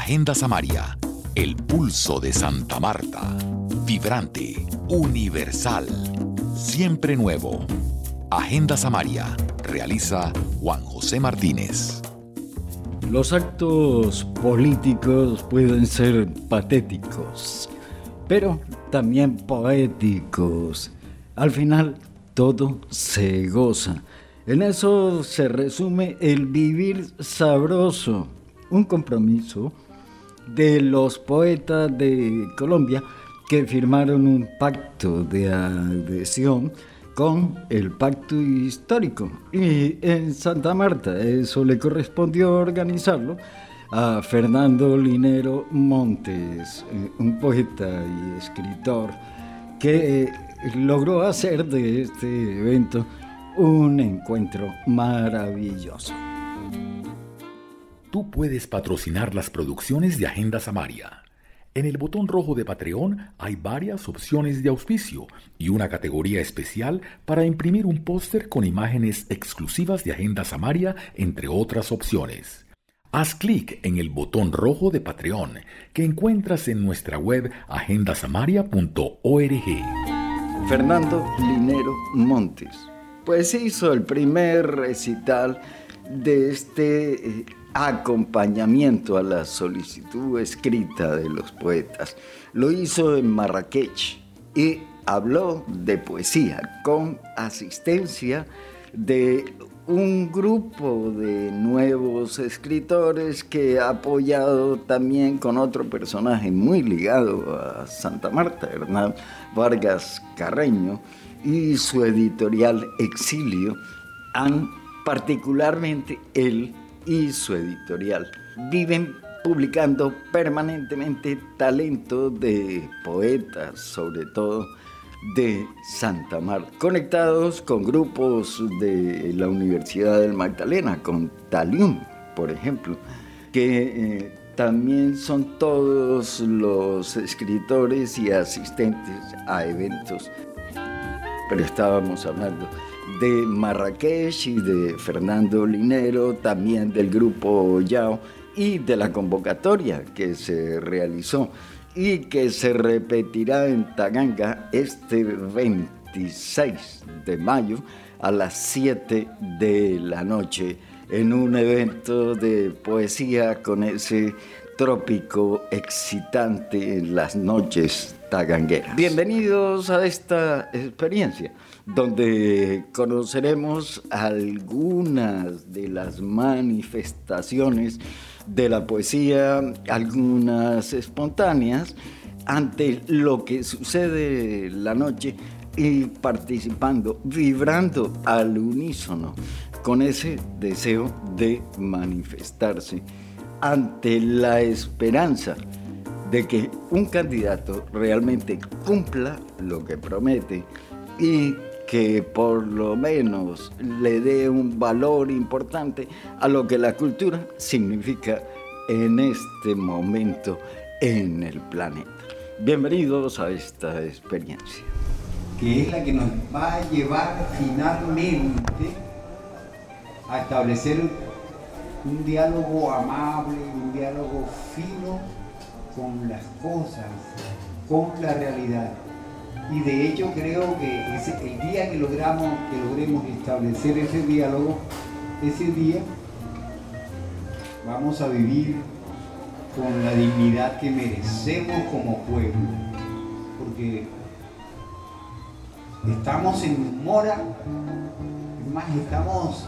Agenda Samaria, el pulso de Santa Marta. Vibrante, universal, siempre nuevo. Agenda Samaria, realiza Juan José Martínez. Los actos políticos pueden ser patéticos, pero también poéticos. Al final, todo se goza. En eso se resume el vivir sabroso, un compromiso de los poetas de Colombia que firmaron un pacto de adhesión con el pacto histórico. Y en Santa Marta eso le correspondió organizarlo a Fernando Linero Montes, eh, un poeta y escritor que eh, logró hacer de este evento un encuentro maravilloso. Tú puedes patrocinar las producciones de Agenda Samaria en el botón rojo de Patreon hay varias opciones de auspicio y una categoría especial para imprimir un póster con imágenes exclusivas de Agenda Samaria, entre otras opciones. Haz clic en el botón rojo de Patreon que encuentras en nuestra web agendasamaria.org. Fernando Linero Montes, pues hizo el primer recital de este eh, acompañamiento a la solicitud escrita de los poetas. Lo hizo en Marrakech y habló de poesía con asistencia de un grupo de nuevos escritores que ha apoyado también con otro personaje muy ligado a Santa Marta, Hernán Vargas Carreño, y su editorial Exilio, han particularmente él y su editorial. Viven publicando permanentemente talento de poetas, sobre todo de Santa Marta, conectados con grupos de la Universidad del Magdalena, con Talium, por ejemplo, que eh, también son todos los escritores y asistentes a eventos. Pero estábamos hablando de Marrakech y de Fernando Linero, también del grupo Yao y de la convocatoria que se realizó y que se repetirá en Taganga este 26 de mayo a las 7 de la noche en un evento de poesía con ese trópico excitante en las noches Bienvenidos a esta experiencia donde conoceremos algunas de las manifestaciones de la poesía, algunas espontáneas, ante lo que sucede la noche y participando, vibrando al unísono con ese deseo de manifestarse ante la esperanza de que un candidato realmente cumpla lo que promete y que por lo menos le dé un valor importante a lo que la cultura significa en este momento en el planeta. Bienvenidos a esta experiencia. Que es la que nos va a llevar finalmente a establecer un diálogo amable, un diálogo fino con las cosas, con la realidad y de hecho creo que el día que logramos, que logremos establecer ese diálogo, ese día vamos a vivir con la dignidad que merecemos como pueblo. Porque estamos en mora, más estamos,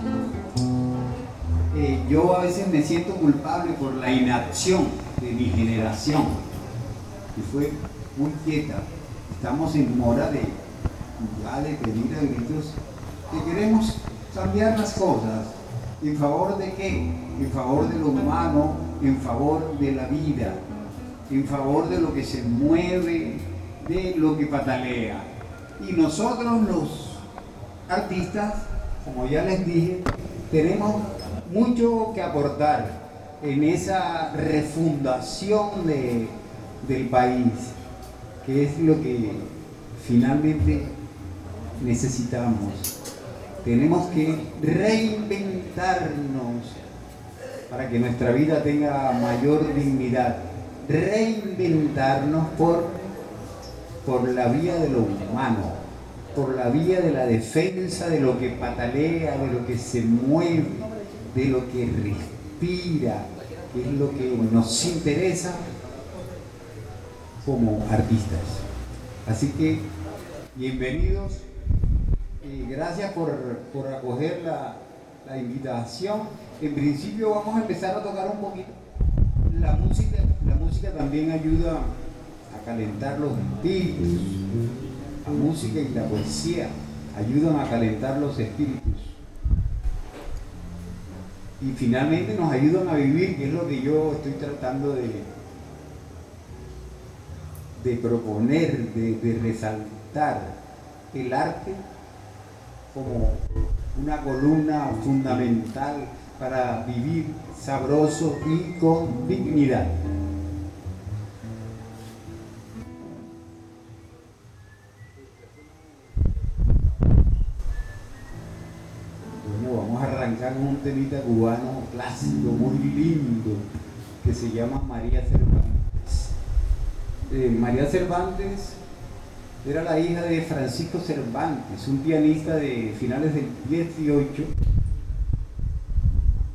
eh, yo a veces me siento culpable por la inacción de mi generación, que fue muy quieta, estamos en mora de, de pedir a que queremos cambiar las cosas. ¿En favor de qué? En favor de lo humano, en favor de la vida, en favor de lo que se mueve, de lo que patalea. Y nosotros los artistas, como ya les dije, tenemos mucho que aportar en esa refundación de, del país que es lo que finalmente necesitamos. Tenemos que reinventarnos para que nuestra vida tenga mayor dignidad. Reinventarnos por, por la vía de lo humano, por la vía de la defensa de lo que patalea, de lo que se mueve, de lo que respira, es lo que nos interesa como artistas. Así que, bienvenidos y gracias por, acoger la, la invitación. En principio vamos a empezar a tocar un poquito. La música, la música también ayuda a calentar los espíritus. La música y la poesía ayudan a calentar los espíritus. Y finalmente nos ayudan a vivir, que es lo que yo estoy tratando de, de proponer, de, de resaltar. El arte como una columna fundamental para vivir sabroso y con dignidad. Cubano clásico, muy lindo, que se llama María Cervantes. Eh, María Cervantes era la hija de Francisco Cervantes, un pianista de finales del 18,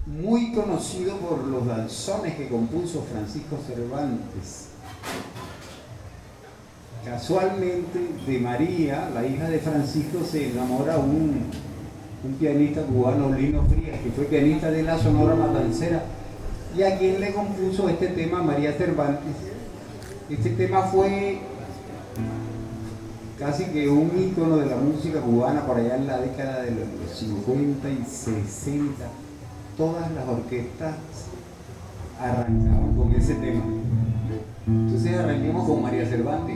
muy conocido por los danzones que compuso Francisco Cervantes. Casualmente de María, la hija de Francisco, se enamora un, un pianista cubano, Lino Frías, que fue pianista de la Sonora Matancera, y a quien le compuso este tema, María Cervantes. Este tema fue casi que un ícono de la música cubana por allá en la década de los 50 y 60. Todas las orquestas arrancaban con ese tema. Entonces arranquemos con María Cervantes.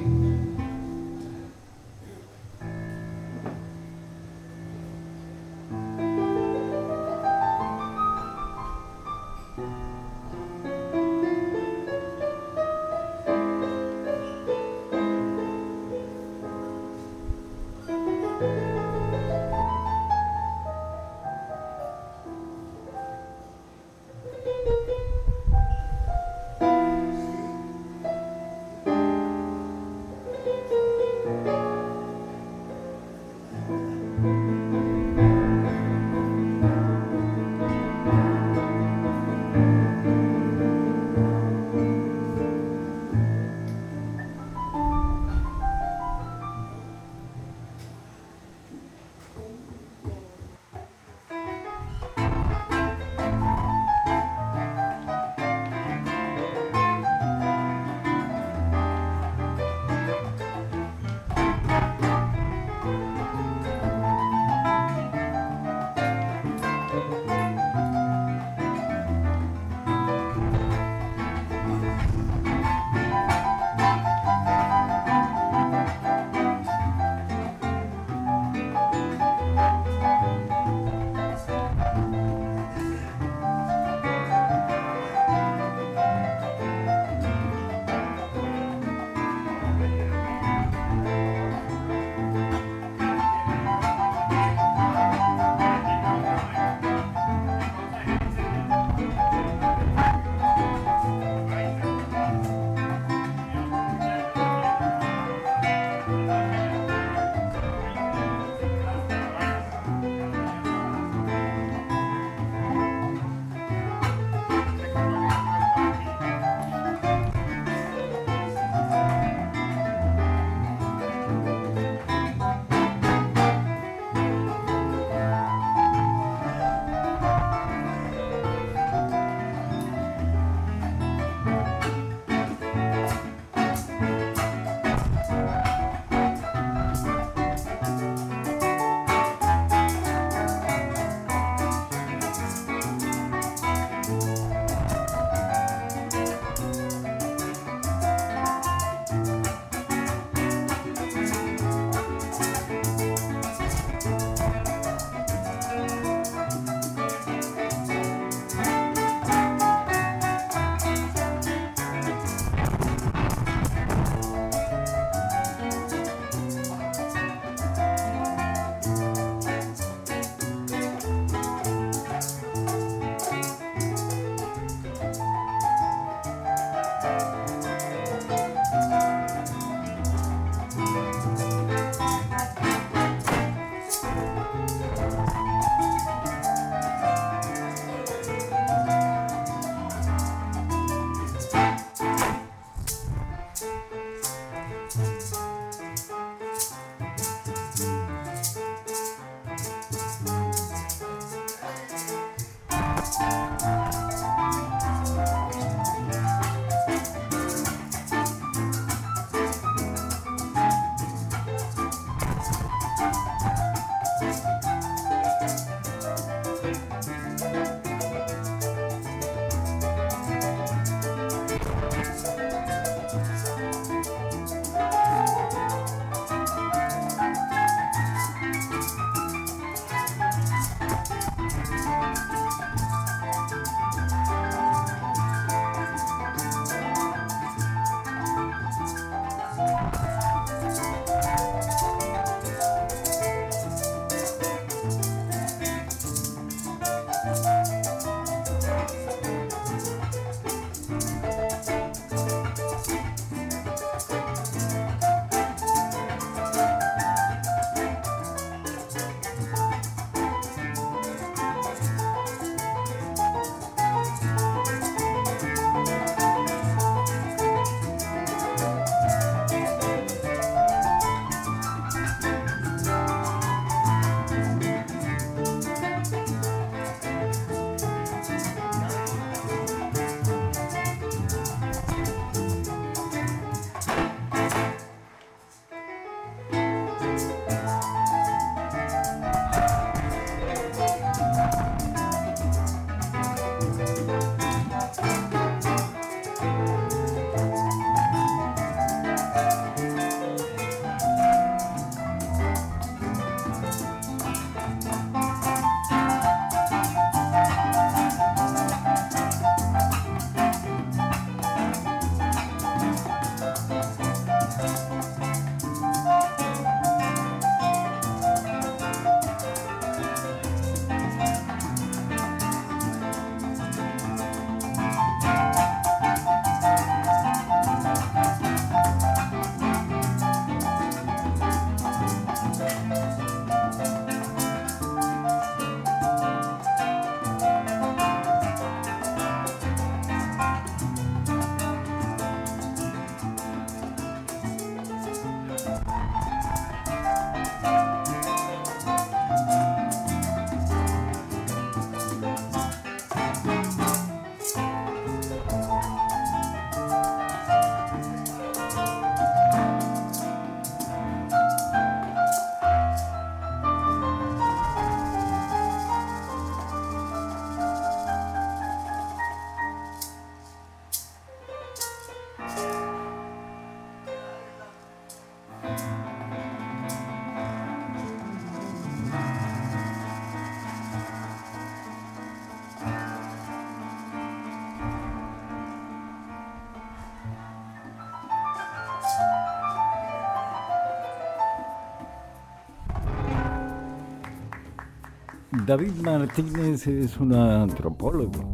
David Martínez es un antropólogo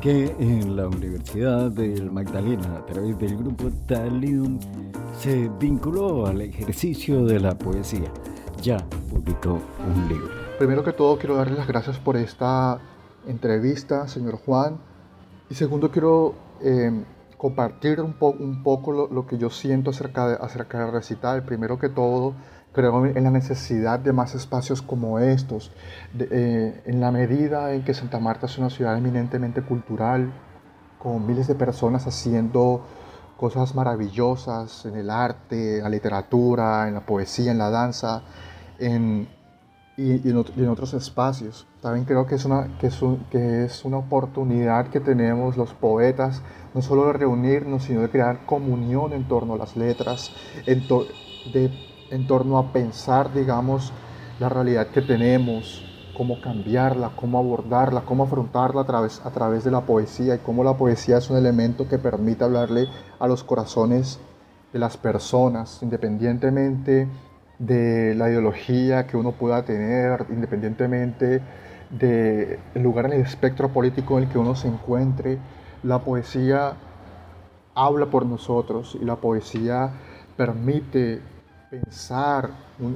que en la Universidad del Magdalena, a través del grupo Talium, se vinculó al ejercicio de la poesía. Ya publicó un libro. Primero que todo, quiero darle las gracias por esta entrevista, señor Juan. Y segundo, quiero eh, compartir un, poco lo, que yo siento acerca, de, acerca del recital. Primero que todo, creo en la necesidad de más espacios como estos, eh, en la medida en que Santa Marta es una ciudad eminentemente cultural, con miles de personas haciendo cosas maravillosas en el arte, en la literatura, en la poesía, en la danza, en, y, en, otros espacios. También creo que es, una, que, es que es una oportunidad que tenemos los poetas, no solo de reunirnos, sino de crear comunión en torno a las letras, en, de, en torno a pensar, digamos, la realidad que tenemos, cómo cambiarla, cómo abordarla, cómo afrontarla a través, a través de la poesía y cómo la poesía es un elemento que permite hablarle a los corazones de las personas, independientemente de la ideología que uno pueda tener, independientemente del lugar en el espectro político en el que uno se encuentre, la poesía habla por nosotros y la poesía permite pensar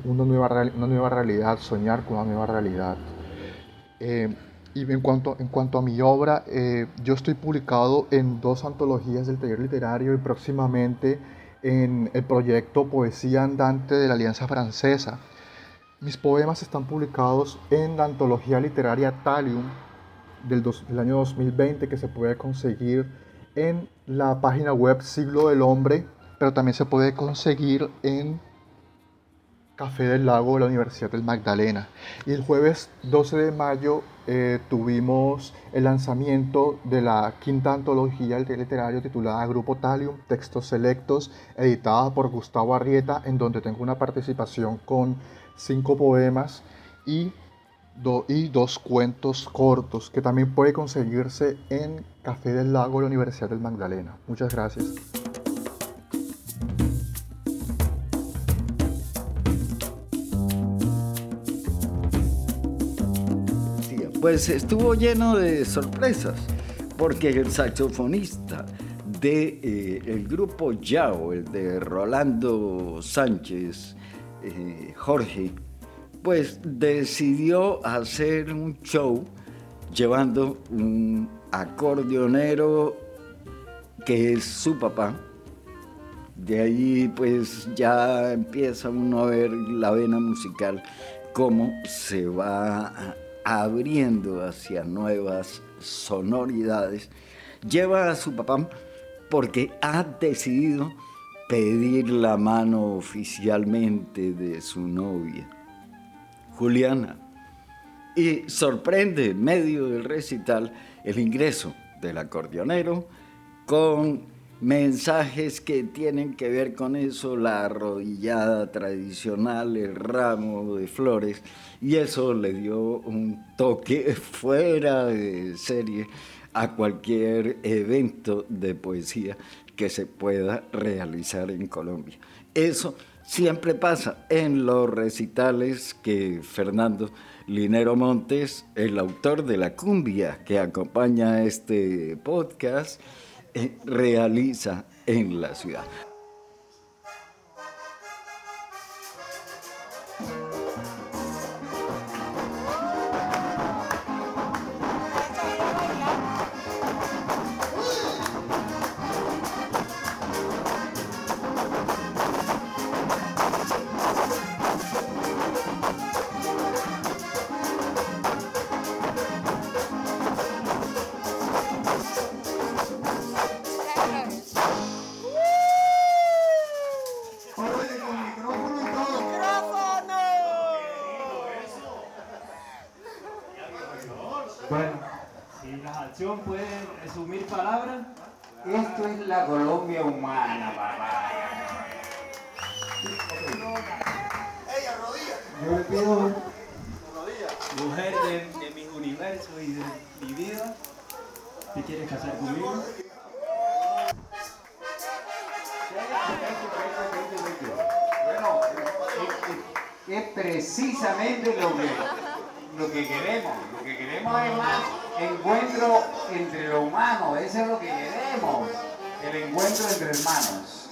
una, nueva, una nueva realidad, soñar con una nueva realidad. Eh, y en cuanto, en cuanto a mi obra, eh, yo estoy publicado en dos antologías del taller literario y próximamente en el proyecto Poesía Andante de la Alianza Francesa. Mis poemas están publicados en la antología literaria Talium del, del, año 2020 que se puede conseguir en la página web Siglo del Hombre, pero también se puede conseguir en Café del Lago de la Universidad del Magdalena. Y el jueves 12 de mayo eh, tuvimos el lanzamiento de la quinta antología del literario titulada Grupo Talium, Textos Selectos, editada por Gustavo Arrieta, en donde tengo una participación con cinco poemas y, y dos cuentos cortos, que también puede conseguirse en Café del Lago de la Universidad del Magdalena. Muchas gracias. Pues estuvo lleno de sorpresas, porque el saxofonista de eh, el grupo Yao, el de Rolando Sánchez, eh, Jorge, pues decidió hacer un show llevando un acordeonero que es su papá. De ahí pues ya empieza uno a ver la vena musical, cómo se va abriendo hacia nuevas sonoridades, lleva a su papá porque ha decidido pedir la mano oficialmente de su novia, Juliana. Y sorprende en medio del recital el ingreso del acordeonero con mensajes que tienen que ver con eso, la arrodillada tradicional, el ramo de flores, y eso le dio un toque fuera de serie a cualquier evento de poesía que se pueda realizar en Colombia. Eso siempre pasa en los recitales que Fernando Linero Montes, el autor de la cumbia que acompaña este podcast, realiza en la ciudad. vida. ¿Te quieres casar conmigo? Bueno, es, precisamente lo que, lo que queremos. Lo que queremos es más encuentro entre lo humano. Eso es lo que queremos. El encuentro entre hermanos.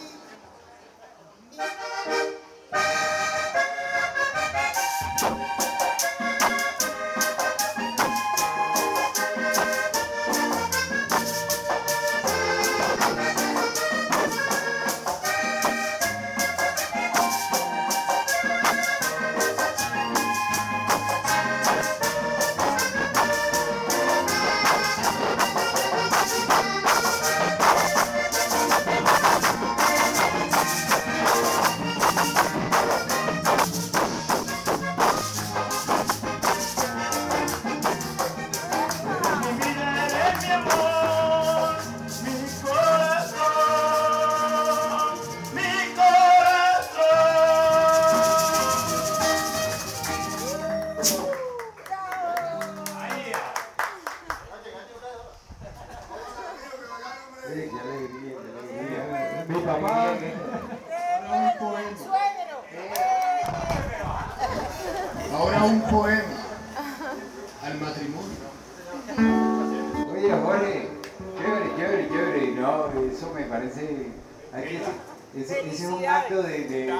ese es un acto de, de,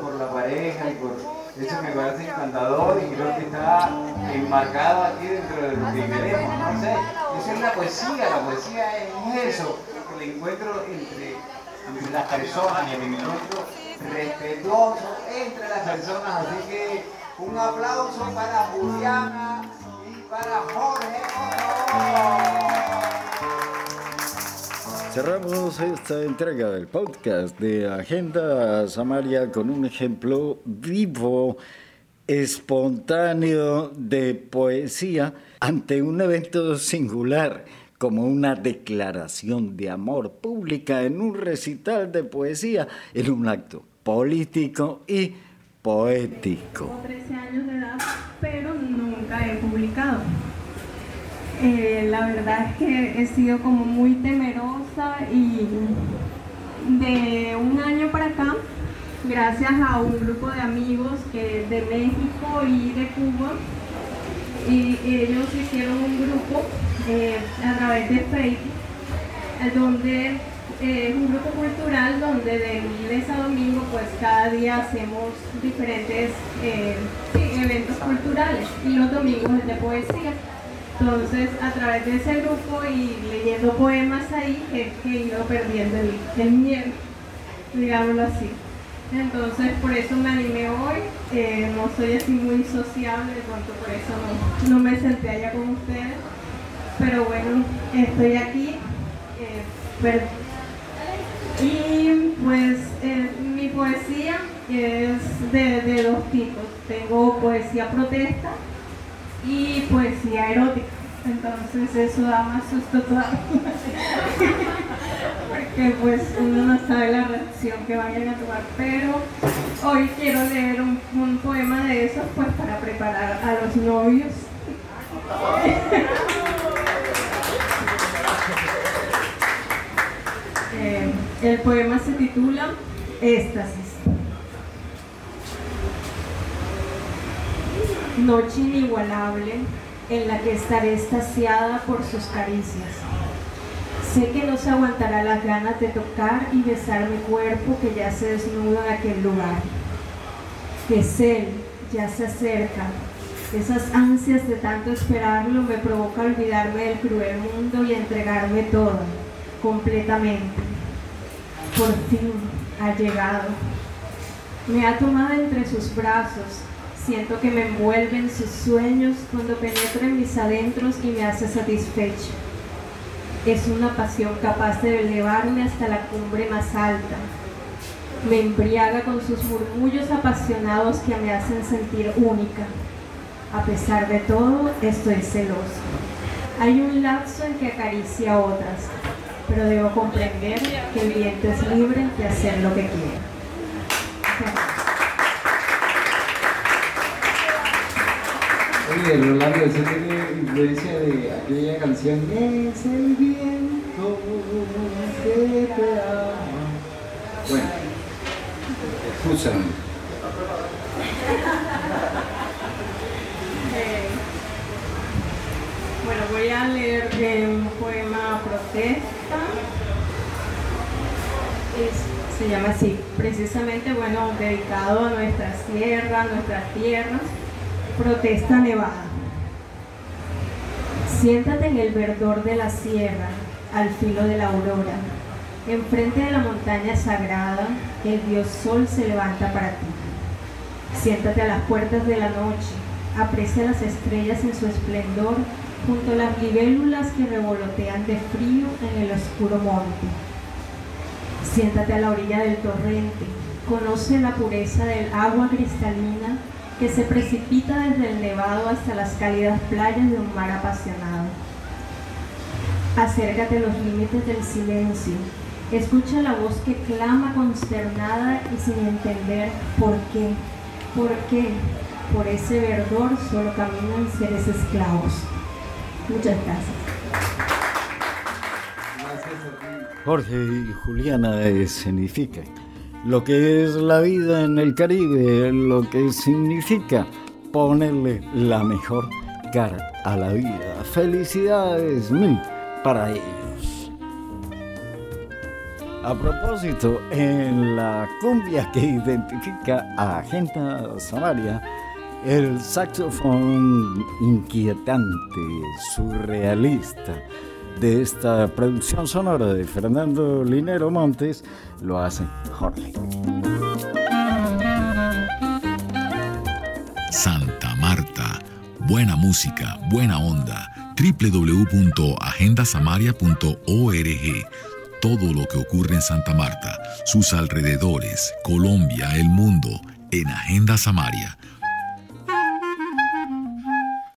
por la pareja y por eso me parece encantador y creo que está enmarcado aquí dentro de lo que queremos. esa es la poesía, la poesía es eso, el encuentro entre, las personas y el encuentro respetuoso entre las personas. Así que un aplauso para Juliana y para Jorge, por esta entrega del podcast de Agenda Samaria con un ejemplo vivo, espontáneo de poesía ante un evento singular como una declaración de amor pública en un recital de poesía en un acto político y poético. Tengo 13 años de edad, pero nunca he publicado. Eh, la verdad es que he sido como muy temerosa y de un año para acá, gracias a un grupo de amigos que de México y de Cuba, y ellos hicieron un grupo eh, a través de Facebook, donde eh, es un grupo cultural donde de lunes a domingo pues cada día hacemos diferentes eventos culturales y los domingos es de poesía. Entonces, a través de ese grupo y leyendo poemas ahí, he ido perdiendo el, miedo, digámoslo así. Entonces, por eso me animé hoy. Eh, no soy así muy sociable, por eso no, me senté allá con ustedes. Pero bueno, estoy aquí. Eh, y pues eh, mi poesía es de dos tipos. Tengo poesía protesta y poesía erótica. Entonces eso da más susto todavía. Porque pues uno no sabe la reacción que vayan a tomar. Pero hoy quiero leer un, poema de esos pues para preparar a los novios. Eh, el poema se titula Éxtasis. Noche inigualable en la que estaré estasiada por sus caricias. Sé que no se aguantará las ganas de tocar y besar mi cuerpo que ya se desnuda en aquel lugar. Que él, ya se acerca. Esas ansias de tanto esperarlo me provoca olvidarme del cruel mundo y entregarme todo, completamente. Por fin ha llegado. Me ha tomado entre sus brazos Siento que me envuelven sus sueños cuando penetra en mis adentros y me hace satisfecho. Es una pasión capaz de elevarme hasta la cumbre más alta. Me embriaga con sus murmullos apasionados que me hacen sentir única. A pesar de todo, estoy celoso. Hay un lapso en que acaricia a otras, pero debo comprender que el viento es libre de hacer lo que quiera. Oye, Rolando, eso tiene influencia de aquella canción Es el viento que te ama. Bueno, escúchame. a leer un poema protesta. se llama así, precisamente, bueno, dedicado a nuestra sierra, nuestras tierras. Protesta nevada. Siéntate en el verdor de la sierra, al filo de la aurora. Enfrente de la montaña sagrada, el dios sol se levanta para ti. Siéntate a las puertas de la noche, aprecia las estrellas en su esplendor junto a las libélulas que revolotean de frío en el oscuro monte. Siéntate a la orilla del torrente, conoce la pureza del agua cristalina que se precipita desde el nevado hasta las cálidas playas de un mar apasionado. Acércate a los límites del silencio, escucha la voz que clama consternada y sin entender por qué, por qué, por ese verdor solo caminan seres esclavos. Muchas gracias. Jorge y Juliana significa lo que es la vida en el Caribe, lo que significa ponerle la mejor cara a la vida. Felicidades mil para ellos. A propósito, en la cumbia que identifica a Agenda Samaria, el saxofón inquietante, surrealista de esta producción sonora de Fernando Linero Montes lo hace Jorge. Santa Marta, buena música, buena onda. www.agendasamaria.org todo lo que ocurre en Santa Marta, sus alrededores, Colombia, el mundo, en Agenda Samaria